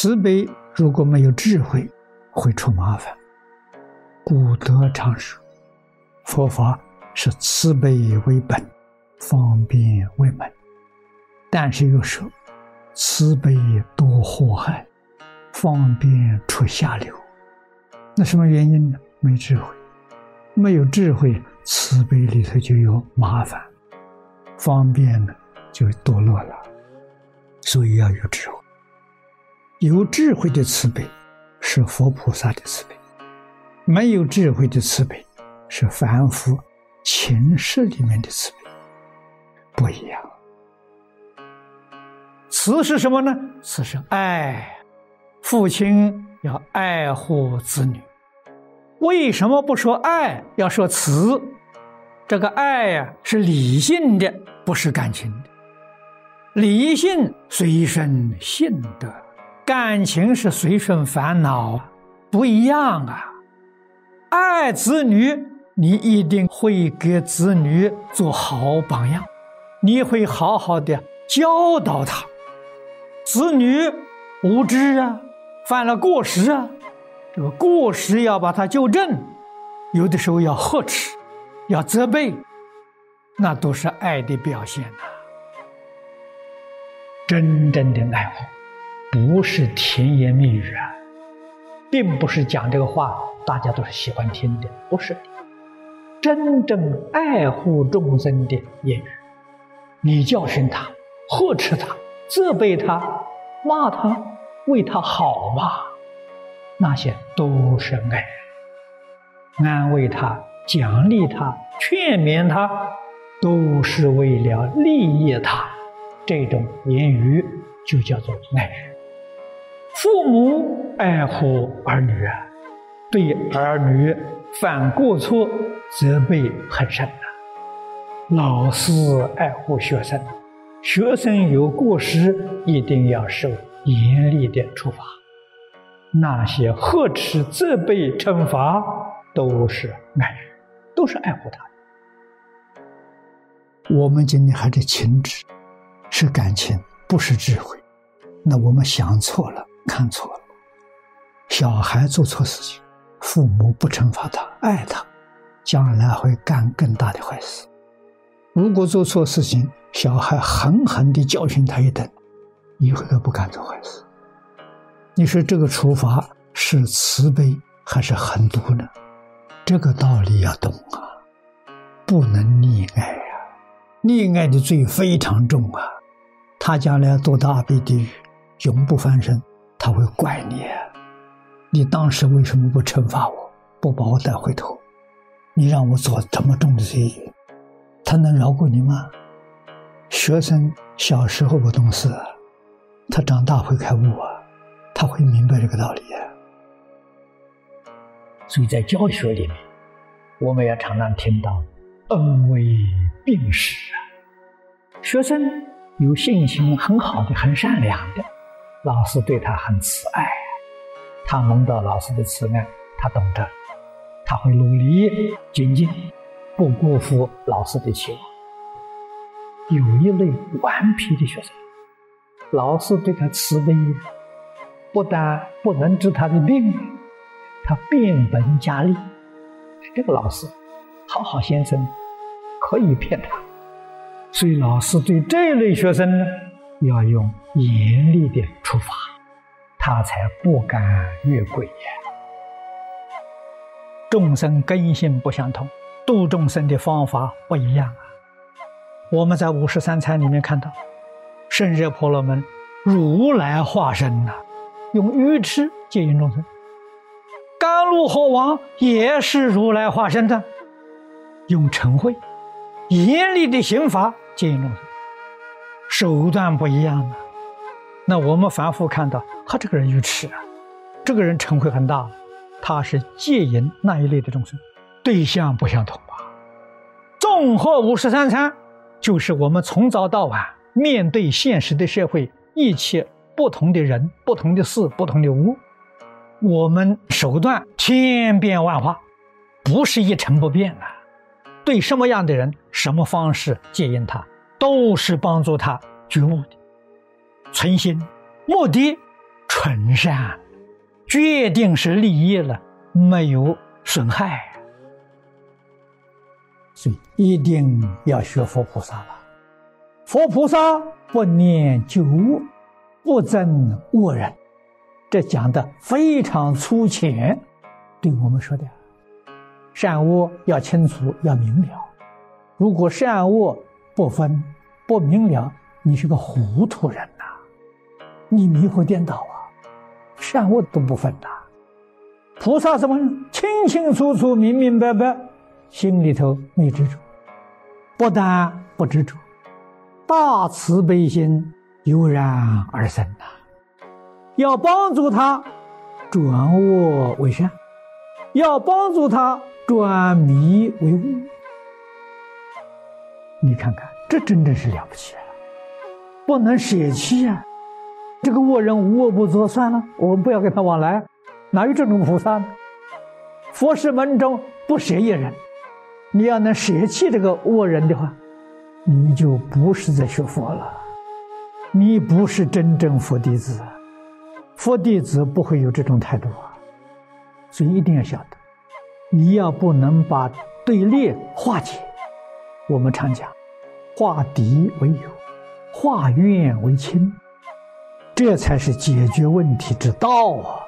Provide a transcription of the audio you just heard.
慈悲如果没有智慧，会出麻烦。古德常说，佛法是慈悲为本，方便为门。但是又说，慈悲多祸害，方便出下流。那什么原因呢？没智慧，没有智慧，慈悲里头就有麻烦，方便呢就堕落了。所以要有智慧。有智慧的慈悲是佛菩萨的慈悲，没有智慧的慈悲是凡夫情世里面的慈悲，不一样。慈是什么呢？慈是爱，父亲要爱护子女。为什么不说爱，要说慈？这个爱呀，是理性的，不是感情的。理性随身性德。感情是随顺烦恼，不一样啊！爱子女，你一定会给子女做好榜样，你会好好的教导他。子女无知啊，犯了过失啊，这个过失要把他纠正，有的时候要呵斥，要责备，那都是爱的表现呐。真正的爱护。不是甜言蜜语啊，并不是讲这个话大家都是喜欢听的，不是。真正爱护众生的言语，你教训他、呵斥他、责备他、骂他、为他好嘛，那些都是爱，安慰他、奖励他、劝勉他，都是为了利益他。这种言语就叫做爱。父母爱护儿女啊，对儿女犯过错责备很深呐。老师爱护学生，学生有过失一定要受严厉的处罚。那些呵斥、责备、惩罚都是爱，都是爱护他。我们今天还是情执，是感情，不是智慧。那我们想错了。看错了，小孩做错事情，父母不惩罚他，爱他，将来会干更大的坏事。如果做错事情，小孩狠狠地教训他一顿，以后都不敢做坏事。你说这个处罚是慈悲还是狠毒呢？这个道理要懂啊，不能溺爱啊，溺爱的罪非常重啊，他将来堕大悲地狱，永不翻身。他会怪你，你当时为什么不惩罚我，不把我带回头？你让我做这么重的罪，他能饶过你吗？学生小时候不懂事，他长大会开悟啊，他会明白这个道理。所以在教学里面，我们也常常听到恩威并施啊，学生有性情、很好的、很善良的。老师对他很慈爱，他蒙到老师的慈爱，他懂得，他会努力精进，不辜负老师的期望。有一类顽皮的学生，老师对他慈悲，不但不能治他的病，他变本加厉。这个老师，好好先生，可以骗他。所以老师对这类学生呢？要用严厉的处罚，他才不敢越轨呀。众生根性不相同，度众生的方法不一样啊。我们在五十三参里面看到，圣热婆罗门如来化身呐，用愚痴接引众生；甘露火王也是如来化身的，用嗔恚严厉的刑罚接引众生。手段不一样啊，那我们反复看到他这个人愚痴啊，这个人嗔恚很大，他是戒淫那一类的众生，对象不相同吧？综合五十三餐，就是我们从早到晚面对现实的社会，一切不同的人、不同的事、不同的物，我们手段千变万化，不是一成不变啊。对什么样的人，什么方式戒淫他？都是帮助他觉悟的，存心目的，纯善，决定是利益了，没有损害。所以一定要学佛菩萨了。佛菩萨不念旧恶，不憎恶人，这讲的非常粗浅，对我们说的。善恶要清楚，要明了。如果善恶不分、不明了，你是个糊涂人呐，你迷惑颠倒啊！善恶都不分呐。菩萨什么？清清楚楚、明明白白，心里头没执着，不但不执着，大慈悲心油然而生呐。要帮助他转恶为善，要帮助他。转迷为悟，你看看，这真正是了不起啊！不能舍弃呀！这个恶人无恶不作，算了，我们不要跟他往来。哪有这种菩萨呢？佛是门中不舍一人。你要能舍弃这个恶人的话，你就不是在学佛了，你不是真正佛弟子。佛弟子不会有这种态度啊！所以一定要晓得。你要不能把对立化解，我们常讲，化敌为友，化怨为亲，这才是解决问题之道啊。